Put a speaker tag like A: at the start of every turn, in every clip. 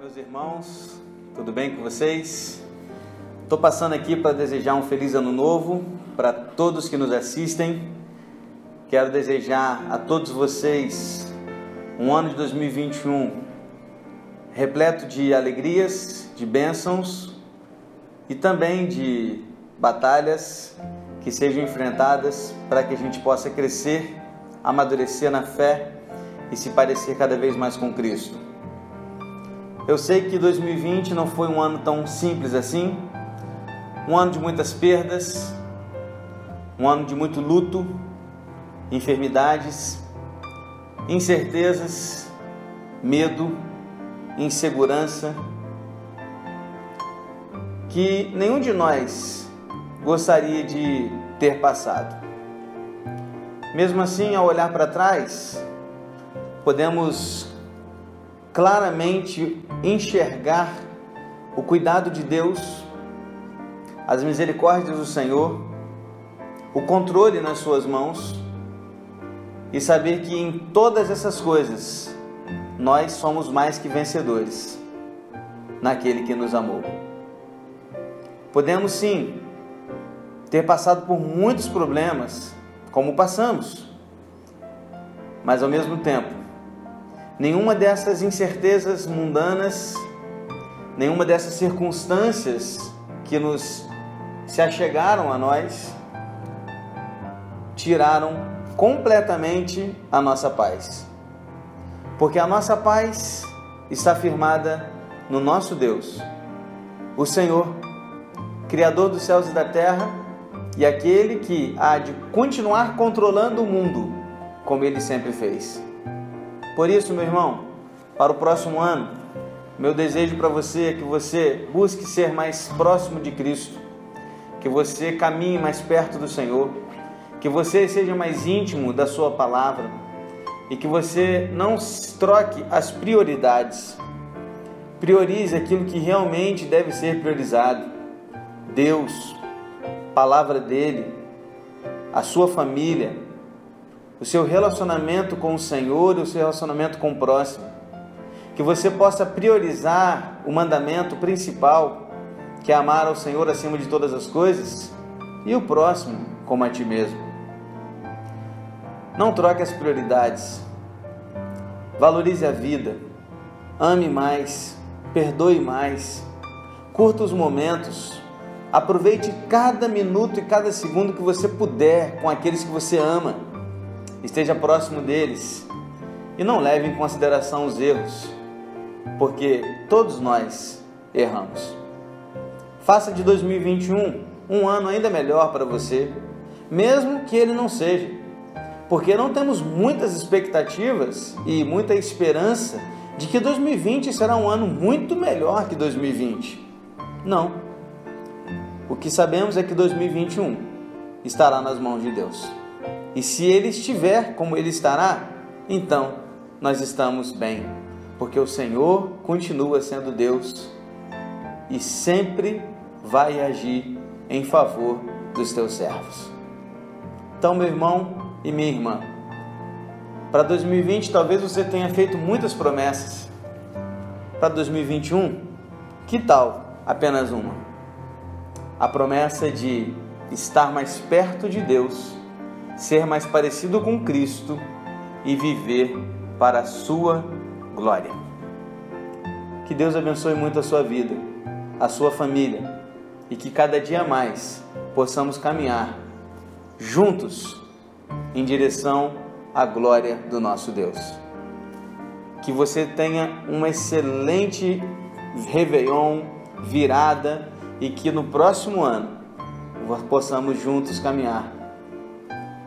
A: meus irmãos, tudo bem com vocês? Estou passando aqui para desejar um feliz ano novo para todos que nos assistem. Quero desejar a todos vocês um ano de 2021 repleto de alegrias, de bênçãos e também de batalhas que sejam enfrentadas para que a gente possa crescer, amadurecer na fé e se parecer cada vez mais com Cristo. Eu sei que 2020 não foi um ano tão simples assim, um ano de muitas perdas, um ano de muito luto, enfermidades, incertezas, medo, insegurança, que nenhum de nós gostaria de ter passado. Mesmo assim, ao olhar para trás, podemos claramente enxergar o cuidado de Deus, as misericórdias do Senhor, o controle nas Suas mãos e saber que em todas essas coisas nós somos mais que vencedores naquele que nos amou. Podemos sim ter passado por muitos problemas, como passamos, mas ao mesmo tempo nenhuma dessas incertezas mundanas, nenhuma dessas circunstâncias que nos se achegaram a nós, tiraram completamente a nossa paz. Porque a nossa paz está firmada no nosso Deus, o Senhor, Criador dos céus e da terra, e aquele que há de continuar controlando o mundo como ele sempre fez. Por isso, meu irmão, para o próximo ano, meu desejo para você é que você busque ser mais próximo de Cristo, que você caminhe mais perto do Senhor, que você seja mais íntimo da Sua palavra e que você não troque as prioridades. Priorize aquilo que realmente deve ser priorizado: Deus, palavra dele, a sua família o seu relacionamento com o Senhor e o seu relacionamento com o próximo. Que você possa priorizar o mandamento principal, que é amar ao Senhor acima de todas as coisas, e o próximo como a ti mesmo. Não troque as prioridades. Valorize a vida. Ame mais. Perdoe mais. Curta os momentos. Aproveite cada minuto e cada segundo que você puder com aqueles que você ama esteja próximo deles e não leve em consideração os erros, porque todos nós erramos. Faça de 2021 um ano ainda melhor para você, mesmo que ele não seja, porque não temos muitas expectativas e muita esperança de que 2020 será um ano muito melhor que 2020. Não. O que sabemos é que 2021 estará nas mãos de Deus. E se ele estiver como ele estará, então nós estamos bem, porque o Senhor continua sendo Deus e sempre vai agir em favor dos teus servos. Então, meu irmão e minha irmã, para 2020 talvez você tenha feito muitas promessas. Para 2021, que tal apenas uma? A promessa de estar mais perto de Deus ser mais parecido com Cristo e viver para a sua glória. Que Deus abençoe muito a sua vida, a sua família e que cada dia mais possamos caminhar juntos em direção à glória do nosso Deus. Que você tenha uma excelente Réveillon, virada e que no próximo ano possamos juntos caminhar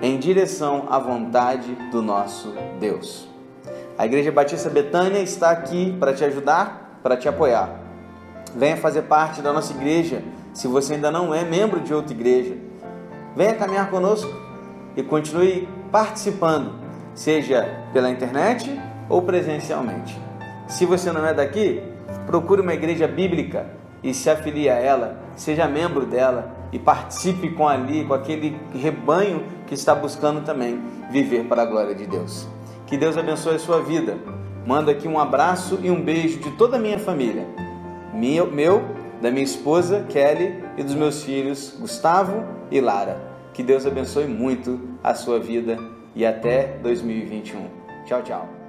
A: em direção à vontade do nosso Deus. A Igreja Batista Betânia está aqui para te ajudar, para te apoiar. Venha fazer parte da nossa igreja, se você ainda não é membro de outra igreja. Venha caminhar conosco e continue participando, seja pela internet ou presencialmente. Se você não é daqui, procure uma igreja bíblica e se afilie a ela, seja membro dela e participe com ali, com aquele rebanho que está buscando também viver para a glória de Deus. Que Deus abençoe a sua vida. Mando aqui um abraço e um beijo de toda a minha família. Meu, meu, da minha esposa Kelly e dos meus filhos Gustavo e Lara. Que Deus abençoe muito a sua vida e até 2021. Tchau, tchau.